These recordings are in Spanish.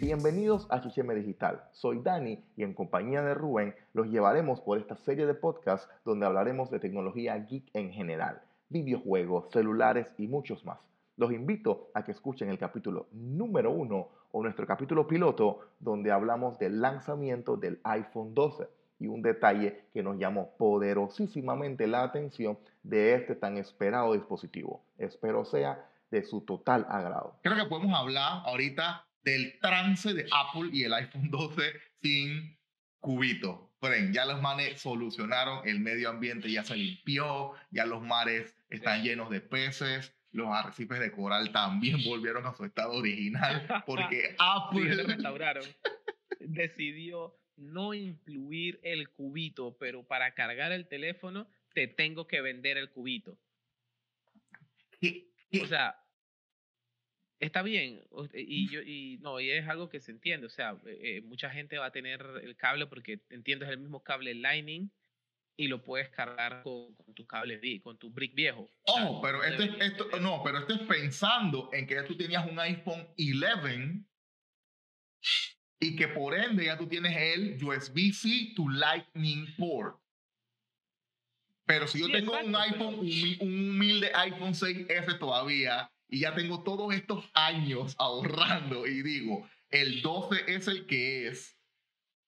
Bienvenidos a Chicheme Digital. Soy Dani y en compañía de Rubén los llevaremos por esta serie de podcasts donde hablaremos de tecnología geek en general, videojuegos, celulares y muchos más. Los invito a que escuchen el capítulo número uno o nuestro capítulo piloto donde hablamos del lanzamiento del iPhone 12 y un detalle que nos llamó poderosísimamente la atención de este tan esperado dispositivo. Espero sea de su total agrado. Creo que podemos hablar ahorita del trance de Apple y el iPhone 12 sin cubito. Fren, ya los mares solucionaron, el medio ambiente ya se limpió, ya los mares están llenos de peces, los arrecifes de coral también volvieron a su estado original porque Apple... Sí, restauraron. Decidió no incluir el cubito, pero para cargar el teléfono te tengo que vender el cubito. O sea, está bien. Y, yo, y no, y es algo que se entiende. O sea, eh, mucha gente va a tener el cable porque entiendo es el mismo cable Lightning y lo puedes cargar con, tu cable, con tu brick viejo. Oh, pero este, esto, no, pero este es pensando en que ya tú tenías un iPhone 11 y que por ende ya tú tienes el USB-C to Lightning port. Pero si yo tengo un iPhone, un, un humilde iPhone 6S todavía, y ya tengo todos estos años ahorrando y digo, el 12 es el que es.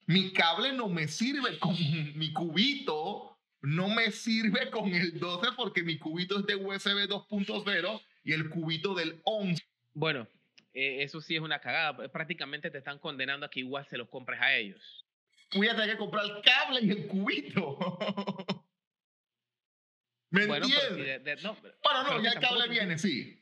Mi cable no me sirve con mi cubito, no me sirve con el 12 porque mi cubito es de USB 2.0 y el cubito del 11. Bueno, eh, eso sí es una cagada. Prácticamente te están condenando a que igual se los compres a ellos. Voy a tener que comprar el cable y el cubito. ¿Me entiendes? no, bueno, no, ya el cable viene, sí.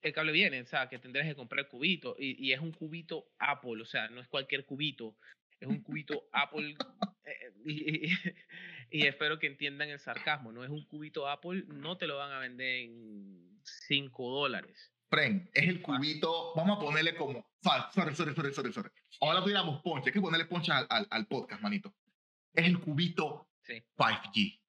El cable viene, o sea, que tendrás que comprar el cubito. Y, y, es un cubito Apple, o sea, no es cualquier cubito. Es un cubito Apple. Eh, y, y, espero que entiendan el sarcasmo. No es un cubito Apple, no te lo van a vender en 5 dólares. Fren, es el cubito, vamos a ponerle como, sorry, sorry, sorry, sorry, sorry. Ahora tuviéramos ponche, hay que ponerle ponche al, al, al, podcast, manito. Es el cubito sí. 5G.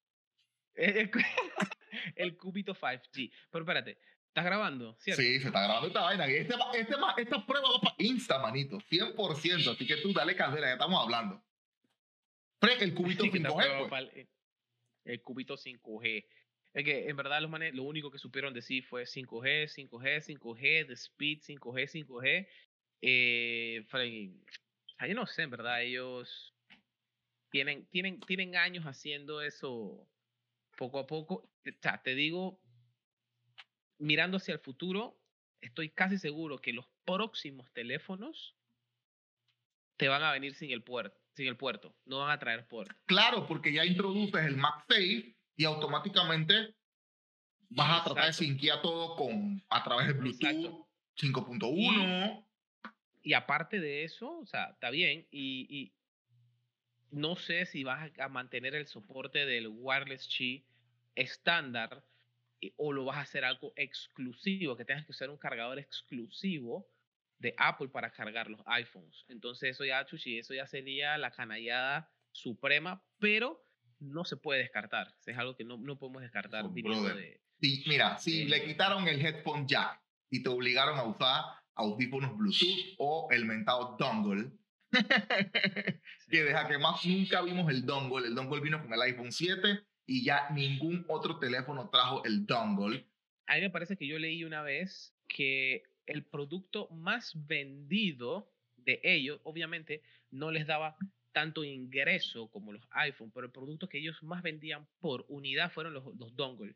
El, el, cubito 5G. Pero espérate, ¿estás grabando? ¿cierto? Sí, se está grabando esta vaina. Este, este, esta prueba va para Insta, manito, 100%. Así que tú dale candela, ya estamos hablando. Fren, el cubito 5G. Pues. El cubito 5G. Es que en verdad los manes lo único que supieron decir fue 5G, 5G, 5G, the speed, 5G, 5G. Eh, yo no sé, en verdad, ellos tienen, tienen, tienen años haciendo eso poco a poco. O sea, te digo, mirando hacia el futuro, estoy casi seguro que los próximos teléfonos te van a venir sin el puerto, sin el puerto, no van a traer puerto. Claro, porque ya introduces el MagSafe y automáticamente vas a tratar de sinquear todo con, a través de Bluetooth 5.1. Y, aparte de eso, o sea, está bien. Y, y, no sé si vas a mantener el soporte del wireless Qi estándar o lo vas a hacer algo exclusivo, que tengas que usar un cargador exclusivo de Apple para cargar los iPhones. Entonces eso ya, chuchi, eso ya sería la canallada suprema, pero no se puede descartar. Es algo que no, no podemos descartar de... Sí, mira, si le quitaron el headphone jack y te obligaron a usar audífonos Bluetooth o el mentado dongle, que deja que más nunca vimos el dongle. El dongle vino con el iPhone 7 y ya ningún otro teléfono trajo el dongle. A mí me parece que yo leí una vez que el producto más vendido de ellos, obviamente, no les daba tanto ingreso como los iPhone, pero el producto que ellos más vendían por unidad fueron los, los dongles,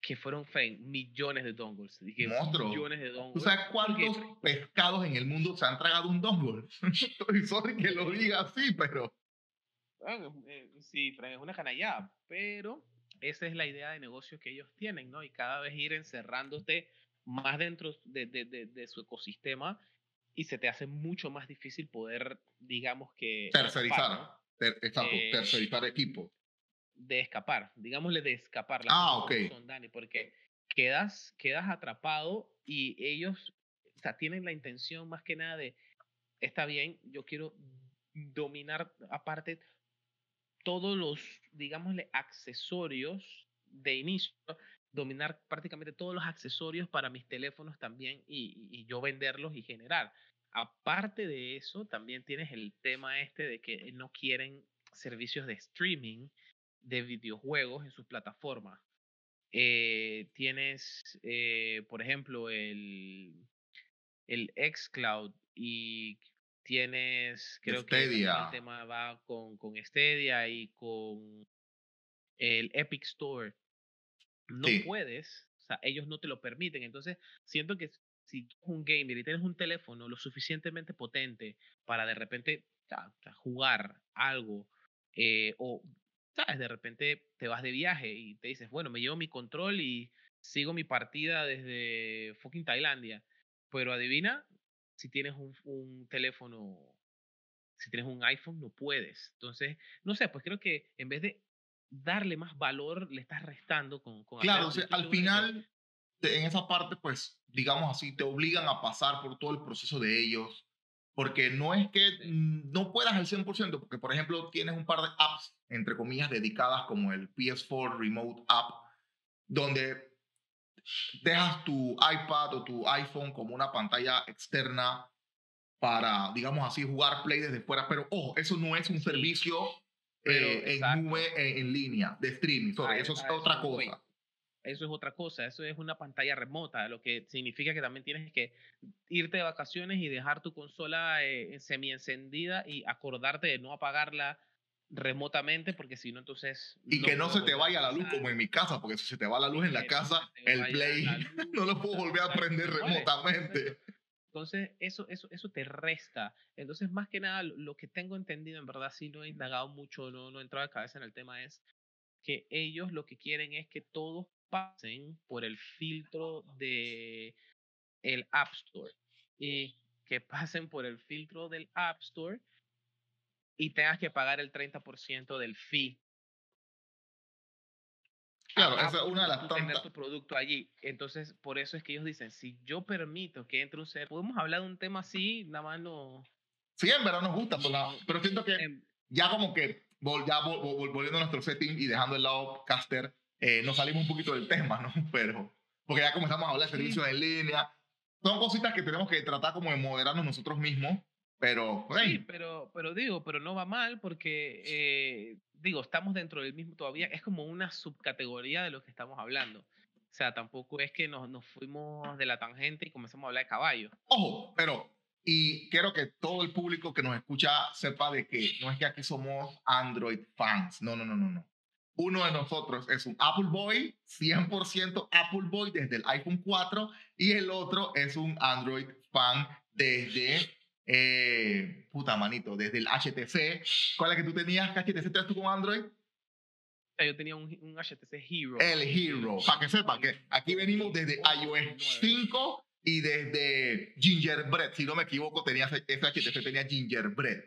que fueron millones de dongles. Millones de dongles. ¿Tú sabes cuántos pescados en el mundo se han tragado un dongle? Estoy sorry que lo diga así, pero... Eh, sí, Frank, es una canallada, pero esa es la idea de negocio que ellos tienen, ¿no? Y cada vez ir encerrándote más dentro de, de, de, de su ecosistema y se te hace mucho más difícil poder, digamos que... Tercerizar, exacto, eh, tercerizar equipo. De escapar, digámosle de escapar. La ah, ok. Son, Dani, porque quedas, quedas atrapado y ellos o sea, tienen la intención más que nada de, está bien, yo quiero dominar aparte todos los, digámosle, accesorios de inicio, dominar prácticamente todos los accesorios para mis teléfonos también y, yo venderlos y generar. Aparte de eso, también tienes el tema este de que no quieren servicios de streaming de videojuegos en sus plataformas. Eh, tienes, eh, por ejemplo, el, el xCloud y tienes, creo que el tema va con, con Stadia y con el Epic Store. No puedes, o sea, ellos no te lo permiten. Entonces, siento que si eres un gamer y tienes un teléfono lo suficientemente potente para de repente jugar algo eh, o, ¿sabes? De repente te vas de viaje y te dices, bueno, me llevo mi control y sigo mi partida desde fucking Tailandia. Pero adivina, si tienes un, un teléfono, si tienes un iPhone, no puedes. Entonces, no sé, pues creo que en vez de darle más valor, le estás restando con... con claro, al final, en esa parte, pues, digamos así, te obligan a pasar por todo el proceso de ellos, porque no es que no puedas al 100%, porque, por ejemplo, tienes un par de apps, entre comillas, dedicadas como el PS4 Remote App, donde dejas tu iPad o tu iPhone como una pantalla externa para, digamos así, jugar Play desde fuera, pero ojo, eso no es un servicio eh, en nube, eh, en, línea, de streaming, eso es otra cosa. Eso es otra cosa, eso es una pantalla remota, lo que significa que también tienes que irte de vacaciones y dejar tu consola eh, semi encendida y acordarte de no apagarla remotamente porque si no entonces y que no se te vaya la luz como en mi casa porque si se te va la luz en la casa el play no lo puedo volver a prender remotamente. Entonces eso eso eso te resta. Entonces más que nada lo que tengo entendido en verdad si no he indagado mucho no no he entrado de cabeza en el tema es que ellos lo que quieren es que todos pasen por el filtro de el App Store. Y que pasen por el filtro del App Store y tengas que pagar el 30% del fee. Claro, esa es una de las tener tu producto allí. Entonces, por eso es que ellos dicen, si yo permito que entre un ser, podemos hablar de un tema así, nada más no... Sí, en verdad nos gusta, pero, siento que em ya como que ya volviendo a nuestro setting y dejando el lado caster, eh, nos salimos un poquito del tema, ¿no? Pero, porque ya comenzamos a hablar de servicios en línea. Son cositas que tenemos que tratar como de moderarnos nosotros mismos pero, Sí, pero, pero digo, pero no va mal porque, eh, digo, estamos dentro del mismo todavía, es como una subcategoría de lo que estamos hablando. O sea, tampoco es que nos, nos fuimos de la tangente y comenzamos a hablar de caballo. Ojo, pero, y quiero que todo el público que nos escucha sepa de que no es que aquí somos Android fans, no, no, no, no, no. Uno de nosotros es un Apple Boy, 100% Apple Boy desde el iPhone 4 y el otro es un Android fan desde eh, puta manito, desde el HTC. ¿Cuál es que tú tenías? ¿Qué HTC tenías tú con Android? Yo tenía un, un HTC Hero. El Hero. Para que sepa que aquí venimos desde iOS 5 y desde Gingerbread. Si no me equivoco, tenía ese, HTC tenía Gingerbread.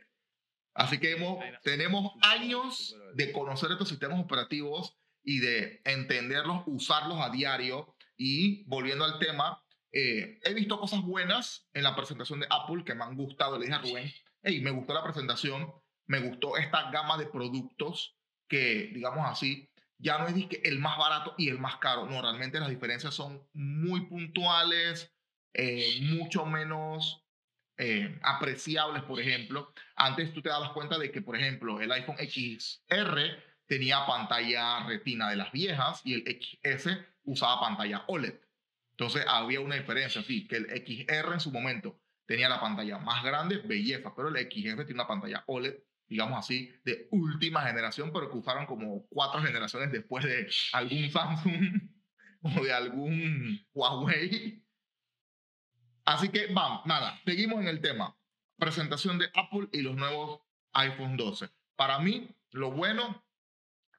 Así que hemos, tenemos años de conocer estos sistemas operativos y de entenderlos, usarlos a diario. Y volviendo al tema, eh, he visto cosas buenas en la presentación de Apple que me han gustado. Le dije a Rubén, hey, me gustó la presentación, me gustó esta gama de productos que, digamos así, ya no es el más barato y el más caro. No, realmente las diferencias son muy puntuales, eh, mucho menos eh, apreciables, por ejemplo. Antes tú te dabas cuenta de que, por ejemplo, el iPhone XR tenía pantalla retina de las viejas y el XS usaba pantalla OLED. Entonces había una diferencia, sí, que el XR en su momento tenía la pantalla más grande, belleza, pero el XF tiene una pantalla OLED, digamos así, de última generación, pero que usaron como cuatro generaciones después de algún Samsung o de algún Huawei. Así que vamos, nada, seguimos en el tema. Presentación de Apple y los nuevos iPhone 12. Para mí, lo bueno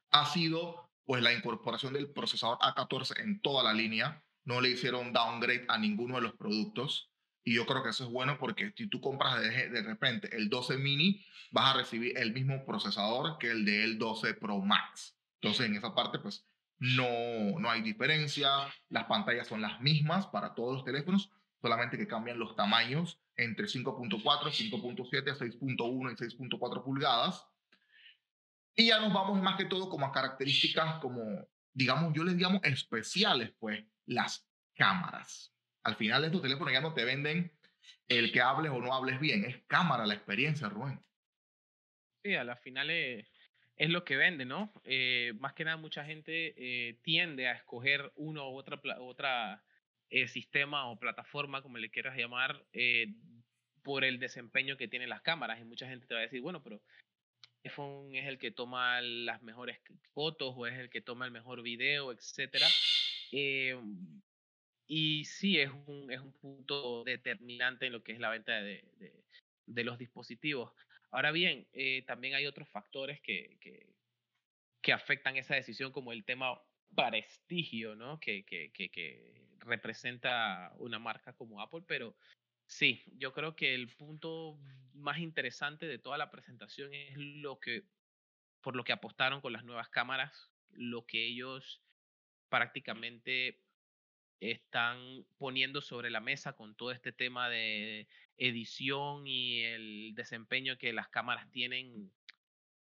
ha sido pues la incorporación del procesador A14 en toda la línea no le hicieron downgrade a ninguno de los productos. Y yo creo que eso es bueno porque si tú compras de, de repente el 12 mini, vas a recibir el mismo procesador que el del 12 Pro Max. Entonces, en esa parte, pues no, no hay diferencia. Las pantallas son las mismas para todos los teléfonos, solamente que cambian los tamaños entre 5.4, 5.7, 6.1 y 6.4 pulgadas. Y ya nos vamos más que todo como a características como, digamos, yo les digamos especiales, pues las cámaras. Al final estos teléfonos ya no te venden el que hables o no hables bien, es cámara la experiencia, Rubén. Sí, a la final es, es lo que vende, ¿no? Eh, más que nada mucha gente eh, tiende a escoger uno u otra, otra eh, sistema o plataforma, como le quieras llamar, por el desempeño que tienen las cámaras. Y mucha gente te va a decir, bueno, pero iPhone es el que toma las mejores fotos o es el que toma el mejor video, etcétera. Y sí, es un, es un punto determinante en lo que es la venta de, de, de los dispositivos. Ahora bien, eh, también hay otros factores que, que, que, afectan esa decisión, como el tema prestigio, ¿no? Que, que, que, representa una marca como Apple, pero sí, yo creo que el punto más interesante de toda la presentación es lo que, por lo que apostaron con las nuevas cámaras, lo que ellos prácticamente están poniendo sobre la mesa con todo este tema de edición y el desempeño que las cámaras tienen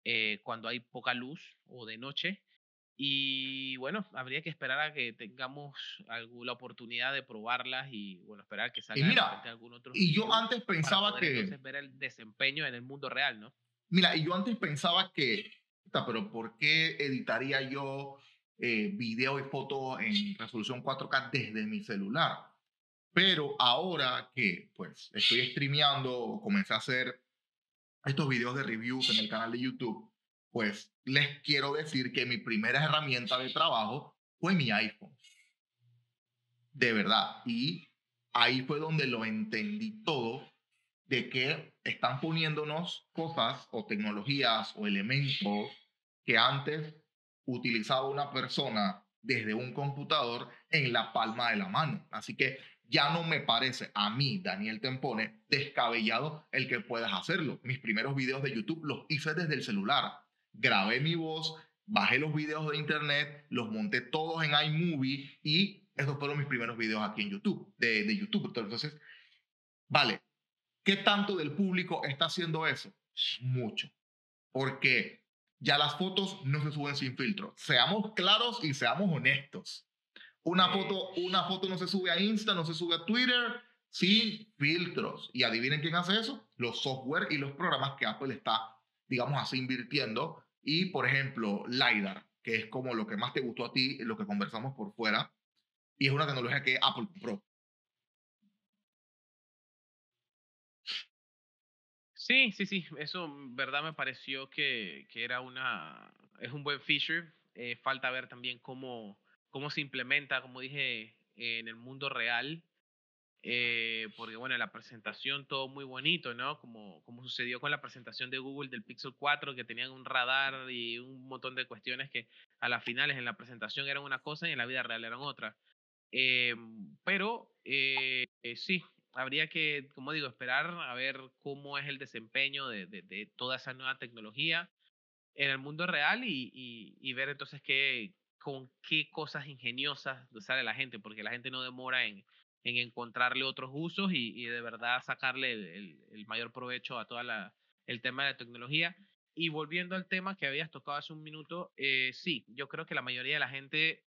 eh, cuando hay poca luz o de noche. Y bueno, habría que esperar a que tengamos alguna oportunidad de probarlas y bueno, esperar que salga y mira, algún otro. Y yo antes pensaba que. ver el desempeño en el mundo real, ¿no? Mira, y yo antes pensaba que. Pero ¿por qué editaría yo eh, video y foto en resolución 4K desde mi celular. Pero ahora que pues estoy streameando, comencé a hacer estos videos de reviews en el canal de YouTube, pues les quiero decir que mi primera herramienta de trabajo fue mi iPhone. De verdad. Y ahí fue donde lo entendí todo de que están poniéndonos cosas o tecnologías o elementos que antes utilizaba una persona desde un computador en la palma de la mano. Así que ya no me parece a mí, Daniel Tempone, descabellado el que puedas hacerlo. Mis primeros videos de YouTube los hice desde el celular. Grabé mi voz, bajé los videos de internet, los monté todos en iMovie y esos fueron mis primeros videos aquí en YouTube, de YouTube. Entonces, vale, ¿qué tanto del público está haciendo eso? Mucho. Porque ya las fotos no se suben sin filtro. Seamos claros y seamos honestos. Una foto, una foto no se sube a Insta, no se sube a Twitter sin filtros. Y adivinen quién hace eso. Los software y los programas que Apple está, digamos así, invirtiendo. Y, por ejemplo, LiDAR, que es como lo que más te gustó a ti, lo que conversamos por fuera. Y es una tecnología que Apple Pro. Sí, sí, sí, eso verdad me pareció que, que era una, es un buen feature. Eh, falta ver también cómo, cómo se implementa, como dije, en el mundo real. Eh, porque bueno, la presentación todo muy bonito, ¿no? Como, como sucedió con la presentación de Google del Pixel 4, que tenían un radar y un montón de cuestiones que a las finales en la presentación eran una cosa y en la vida real eran otra. Eh, pero eh, sí, habría que, como digo, esperar a ver cómo es el desempeño de, de, toda esa nueva tecnología en el mundo real y, y, ver entonces qué, con qué cosas ingeniosas sale la gente, porque la gente no demora en, en encontrarle otros usos y, y de verdad sacarle el, el, mayor provecho a todo el tema de la tecnología. Y volviendo al tema que habías tocado hace un minuto, eh, sí, yo creo que la mayoría de la gente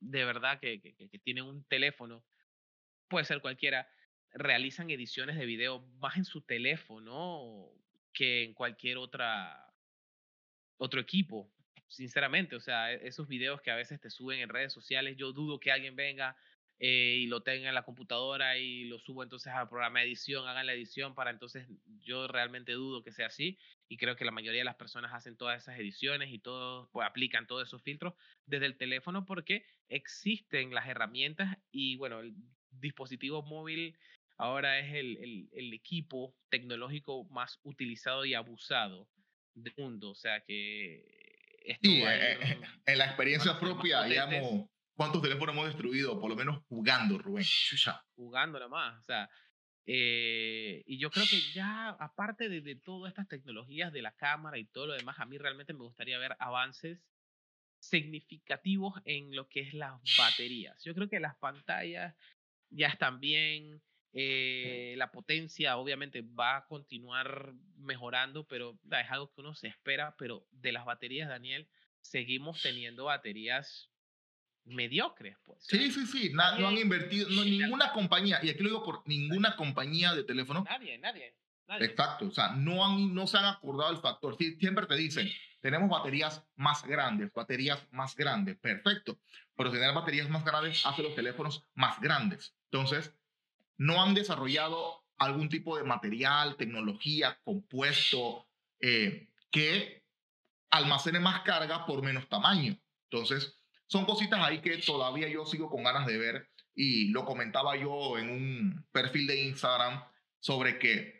de verdad que, que, que tiene un teléfono puede ser cualquiera, realizan ediciones de video más en su teléfono que en cualquier otra otro equipo, sinceramente. O sea, e, esos videos que a veces te suben en redes sociales, yo dudo que alguien venga eh, y lo tenga en la computadora y lo subo entonces al programa de edición, hagan la edición para entonces yo realmente dudo que sea así y creo que la mayoría de las personas hacen todas esas ediciones y todos pues, aplican todos esos filtros desde el teléfono porque existen las herramientas y bueno, dispositivo móvil ahora es el, el, el, equipo tecnológico más utilizado y abusado del mundo. O sea que... Sí, eh, eh, en la experiencia propia, digamos, ¿cuántos teléfonos hemos destruido? Por lo menos jugando, Rubén. Jugando nada más. O sea, eh, y yo creo que ya, aparte de, de, todas estas tecnologías de la cámara y todo lo demás, a mí realmente me gustaría ver avances significativos en lo que es las baterías. Yo creo que las pantallas ya están bien. Eh, la potencia obviamente va a continuar mejorando, pero es algo que uno se espera. Pero de las baterías, Daniel, seguimos teniendo baterías mediocres, pues. Sí, sí, sí. na- no han invertido, no, ninguna compañía, y aquí lo digo por ninguna compañía de teléfono, Nadie, nadie. Nadie. Exacto, o sea, no, han, no se han acordado el factor. Siempre te dicen, tenemos baterías más grandes, baterías más grandes, perfecto, pero tener baterías más grandes hace los teléfonos más grandes. Entonces, no han desarrollado algún tipo de material, tecnología, compuesto eh, que almacene más carga por menos tamaño. Entonces, son cositas ahí que todavía yo sigo con ganas de ver y lo comentaba yo en un perfil de Instagram sobre que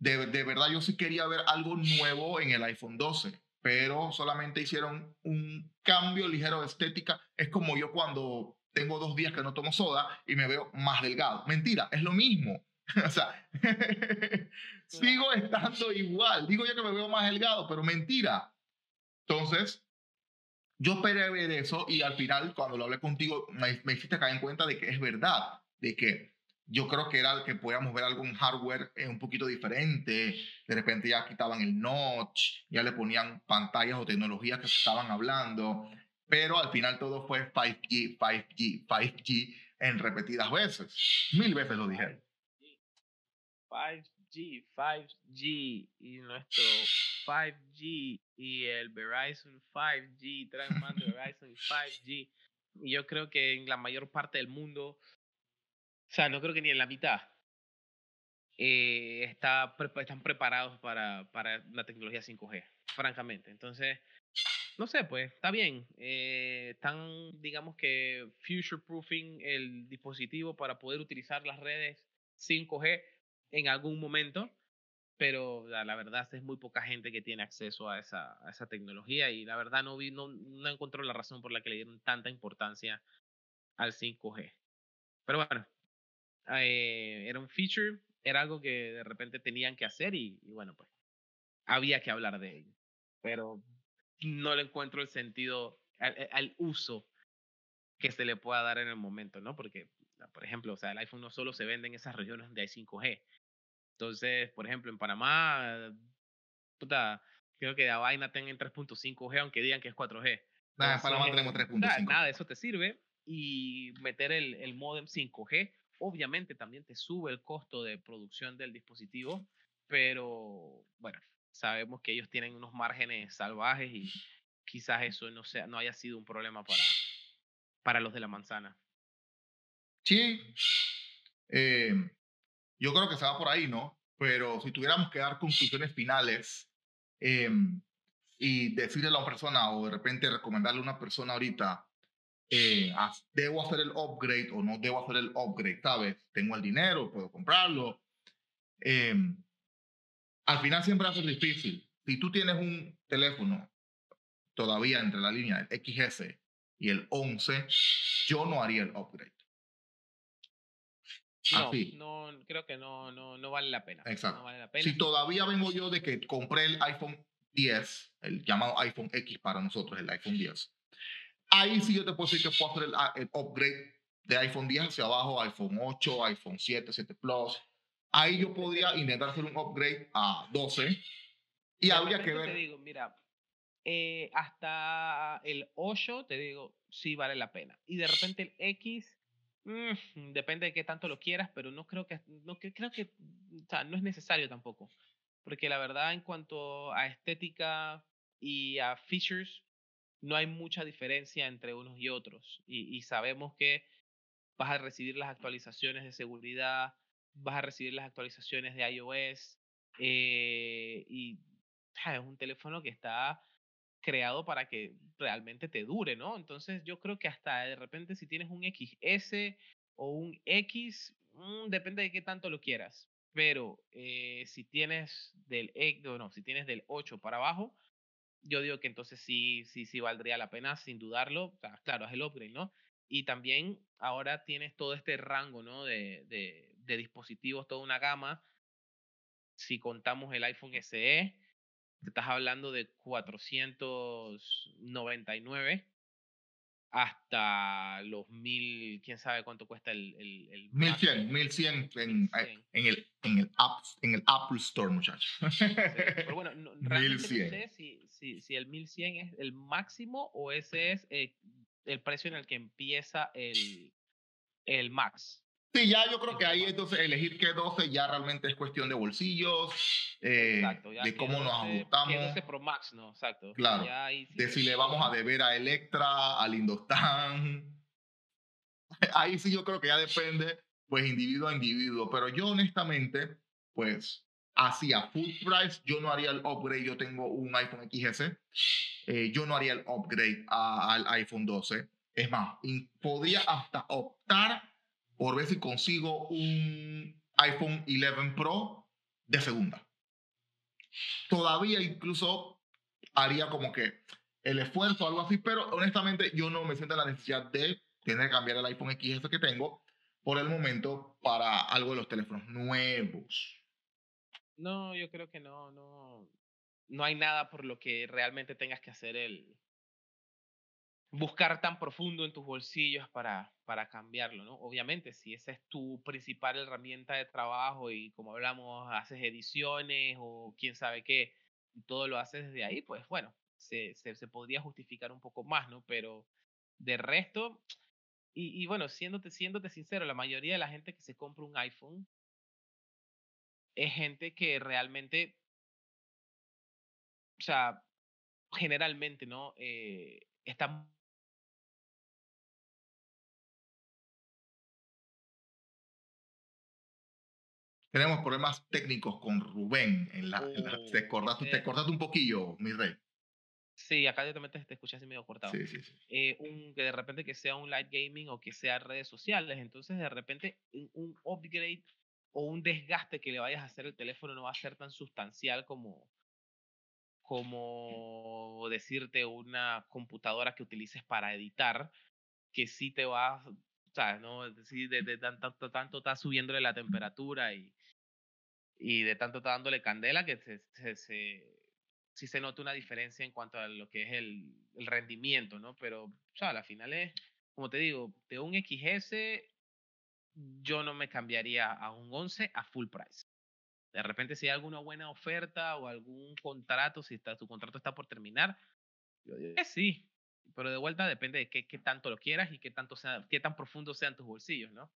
de, de verdad yo sí quería ver algo nuevo en el iPhone 12, pero solamente hicieron un cambio ligero de estética. Es como yo cuando tengo dos días que no tomo soda y me veo más delgado. Mentira, es lo mismo. o sea, sigo estando igual. Digo yo que me veo más delgado, pero mentira. Entonces, yo esperé ver eso y al final, cuando lo hablé contigo, me, me hiciste caer en cuenta de que es verdad, de que yo creo que era que podíamos ver algún hardware eh, un poquito diferente. De repente ya quitaban el notch, ya le ponían pantallas o tecnologías que estaban hablando, pero al final todo fue 5G, 5G, 5G en repetidas veces. Mil veces lo dije. 5G, 5G y nuestro 5G y el Verizon 5G, traen más de Verizon 5G. Y yo creo que en la mayor parte del mundo, sea, no creo que ni en la mitad, eh, está, están preparados para, para la tecnología 5G, francamente. Entonces, no sé, pues está bien. eh, están, digamos que, future proofing el dispositivo para poder utilizar las redes 5G en algún momento, pero la, la verdad es muy poca gente que tiene acceso a esa, a esa tecnología y la verdad no, vi, no, no encontró la razón por la que le dieron tanta importancia al 5G. Pero bueno, eh, era un feature, era algo que de repente tenían que hacer y, y bueno, pues había que hablar de ello. Pero no le encuentro el sentido al, al- al uso que se le pueda dar en el momento, ¿no? Porque, por ejemplo, o sea, el iPhone no solo se vende en esas regiones donde hay 5G. Entonces, por ejemplo, en Panamá, puta, creo que la vaina tenga en 3.5G, aunque digan que es 4G. Nada, en Panamá tenemos nada, 3.5. Nada de eso te sirve. Y meter el, el modem 5G, obviamente también te sube el costo de producción del dispositivo, pero bueno, sabemos que ellos tienen unos márgenes salvajes y quizás eso no, sea, no haya sido un problema para, para los de la manzana. Sí. Eh, yo creo que se va por ahí, ¿no? Pero si tuviéramos que dar conclusiones finales eh, y decirle a una persona o de repente recomendarle a una persona ahorita, eh, debo hacer el upgrade o no debo hacer el upgrade, ¿sabes? Tengo el dinero, puedo comprarlo. Eh, al final siempre va a ser difícil. Si tú tienes un teléfono todavía entre la línea del XS y el 11, yo no haría el upgrade. No, Así. no, creo que no, no, no vale la pena. Exacto. No vale la pena. Si todavía vengo yo de que compré el iPhone 10, el llamado iPhone X para nosotros, el iPhone 10, ahí sí yo te puedo decir que puedo hacer el, a- el upgrade de iPhone 10 hacia abajo, iPhone 8, iPhone 7, 7 Plus. Ahí yo podría intentar hacer un upgrade a 12 y De habría que ver. Te digo, mira, eh, hasta el 8, te digo, sí vale la pena. Y de repente el X, mm, depende de qué tanto lo quieras, pero no creo que, no creo que, o sea, no es necesario tampoco. Porque la verdad, en cuanto a estética y a features, no hay mucha diferencia entre unos y otros. Y, sabemos que vas a recibir las actualizaciones de seguridad, vas a recibir las actualizaciones de iOS, eh, y es un teléfono que está creado para que realmente te dure, ¿no? Entonces yo creo que hasta de repente si tienes un XS o un X, mm, depende de qué tanto lo quieras. Pero eh, si tienes del no, no, si tienes del 8 para abajo, yo digo que entonces sí, sí, sí valdría la pena, sin dudarlo. O sea, claro, es el upgrade, ¿no? Y también ahora tienes todo este rango, ¿no? De, de, de dispositivos, toda una gama. Si contamos el iPhone SE, te estás hablando de 499 hasta los 1000, quién sabe cuánto cuesta el... el, el 1100, 1100 en, 1100. en, el, en, el app, en el Apple Store, muchachos. Sí, Pero bueno, no, realmente 1100. no sé si, si, si el 1100 es el máximo o ese es eh, el precio en el que empieza el, el Max. Sí, ya yo creo que ahí entonces elegir qué 12 ya realmente es cuestión de bolsillos, eh, Exacto, de que cómo nos 12 ajustamos, que 12 Pro Max, ¿no? Exacto. Claro, Ya ahí sí de que- si le vamos a deber a Electra, a Lindostan. Ahí sí yo creo que ya depende, pues, individuo a individuo. Pero yo honestamente, pues, así a full price, yo no haría el upgrade. Yo tengo un iPhone XS. eh, yo no haría el upgrade a- al iPhone 12. Es más, podría hasta optar por ver si consigo un iPhone 11 Pro de segunda. Todavía incluso haría como que el esfuerzo algo así, pero honestamente yo no me siento en la necesidad de tener que cambiar el iPhone XS que tengo por el momento para algo de los teléfonos nuevos. No, yo creo que no, no, no hay nada por lo que realmente tengas que hacer el buscar tan profundo en tus bolsillos para, para cambiarlo, ¿no? Obviamente, si esa es tu principal herramienta de trabajo y como hablamos, haces ediciones o quién sabe qué, y todo lo haces desde ahí, pues bueno, se, se, se podría justificar un poco más, ¿no? Pero de resto, y, y bueno, siéndote, siéndote sincero, la mayoría de la gente que se compra un iPhone es gente que realmente, o sea, generalmente, ¿no? Eh, está Tenemos problemas técnicos con Rubén. En la, en la- Oh, te, cortaste, te ese- cortaste un poquillo, mi rey. Sí, acá directamente te escuchas así medio cortado. Sí, sí, sí. Eh, un, que de repente que sea un light gaming o que sea redes sociales. Entonces, de repente, un upgrade o un desgaste que le vayas a hacer al teléfono no va a ser tan sustancial como, como decirte una computadora que utilices para editar, que sí te va, o sea, ¿no? Es decir, de, de tan- tanto, tanto está subiéndole la temperatura y, y de tanto está dándole candela que se, se, se- sí se nota una diferencia en cuanto a lo que es el, el rendimiento, ¿no? Pero, o sea, al final es, como te digo, de un XS yo no me cambiaría a un 11 a full price. De repente si hay alguna buena oferta o algún contrato, si está, tu contrato está por terminar, yo que sí. Pero de vuelta depende de qué, qué tanto lo quieras y qué, tanto sea, qué tan profundo sean tus bolsillos, ¿no?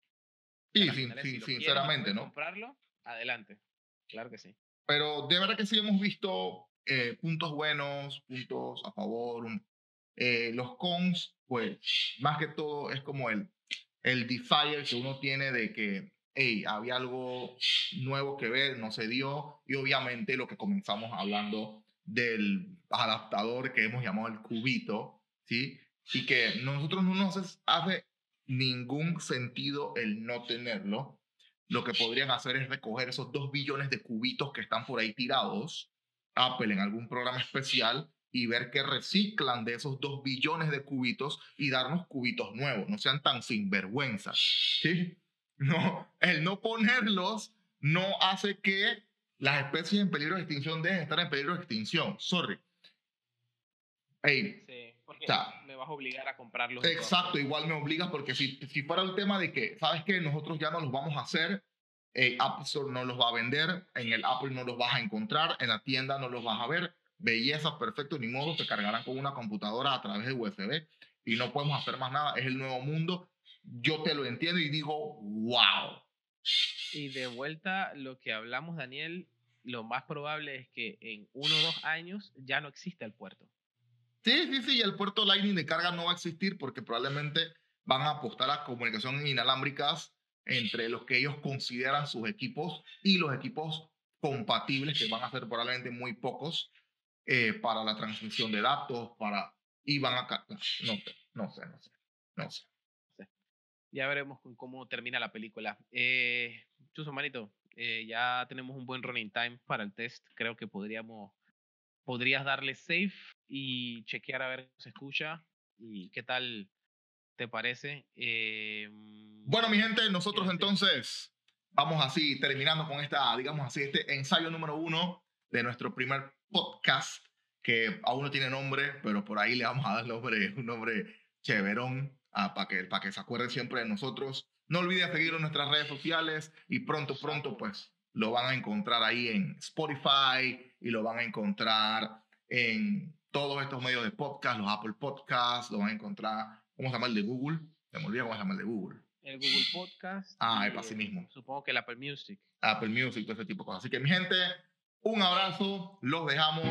Sí, Al sí, final es, sí, si quieres y sinceramente, puedes ¿no? comprarlo, adelante. Claro que sí. Pero de verdad que sí hemos visto eh, puntos buenos, puntos a favor. un- eh, los cons, pues, más que todo es como el, el desire que uno tiene de que, hey, había algo nuevo que ver, no se dio. Y obviamente lo que comenzamos hablando del adaptador que hemos llamado el cubito, ¿sí? Y que nosotros no nos hace- ningún sentido el no tenerlo lo que podrían hacer es recoger esos dos billones de cubitos que están por ahí tirados, Apple en algún programa especial, y ver qué reciclan de esos dos billones de cubitos y darnos cubitos nuevos. No sean tan sinvergüenzas. ¿sí? No, el no ponerlos no hace que las especies en peligro de extinción dejen de estar en peligro de extinción. Sorry. Ey, Sí, porque O sea, me vas a obligar a comprarlos. Exacto, formas. igual me obligas porque si, si fuera el tema de que, ¿sabes que Nosotros ya no los vamos a hacer, eh, Apple Store no los va a vender, en el Apple no los vas a encontrar, en la tienda no los vas a ver, belleza, perfecto, ni modo, se cargarán con una computadora a través de USB y no podemos hacer más nada, es el nuevo mundo. Yo te lo entiendo y digo, wow. Y de vuelta, lo que hablamos, Daniel, lo más probable es que en uno o dos años ya no exista el puerto. Sí, sí, sí, el puerto Lightning de carga no va a existir porque probablemente van a apostar a comunicación inalámbricas entre los que ellos consideran sus equipos y los equipos compatibles, que van a ser probablemente muy pocos eh, para la transmisión de datos, para... Y van a... ca- No sé, no sé, no sé, no sé. Ya veremos cómo termina la película. Eh, Chuso, manito, eh, ya tenemos un buen running time para el test. Creo que podríamos, podrías darle save y chequear a ver cómo se escucha y qué tal te parece. Eh, Bueno, mi gente, nosotros entonces vamos así, terminando con esta, digamos así, este ensayo número uno de nuestro primer podcast, que aún no tiene nombre, pero por ahí le vamos a dar nombre, un nombre chéverón, para que, para que se acuerden siempre de nosotros. No olviden seguirnos en nuestras redes sociales y pronto, pronto, pues lo van a encontrar ahí en Spotify y lo van a encontrar en todos estos medios de podcast, los Apple Podcasts, lo van a encontrar ¿Cómo se llama el de Google? Se me olvida cómo se llama el de Google. El Google Podcast. Ah, y, epa, así eh, mismo. Supongo que el Apple Music. Apple Music, todo ese tipo de cosas. Así que mi gente, un abrazo, los dejamos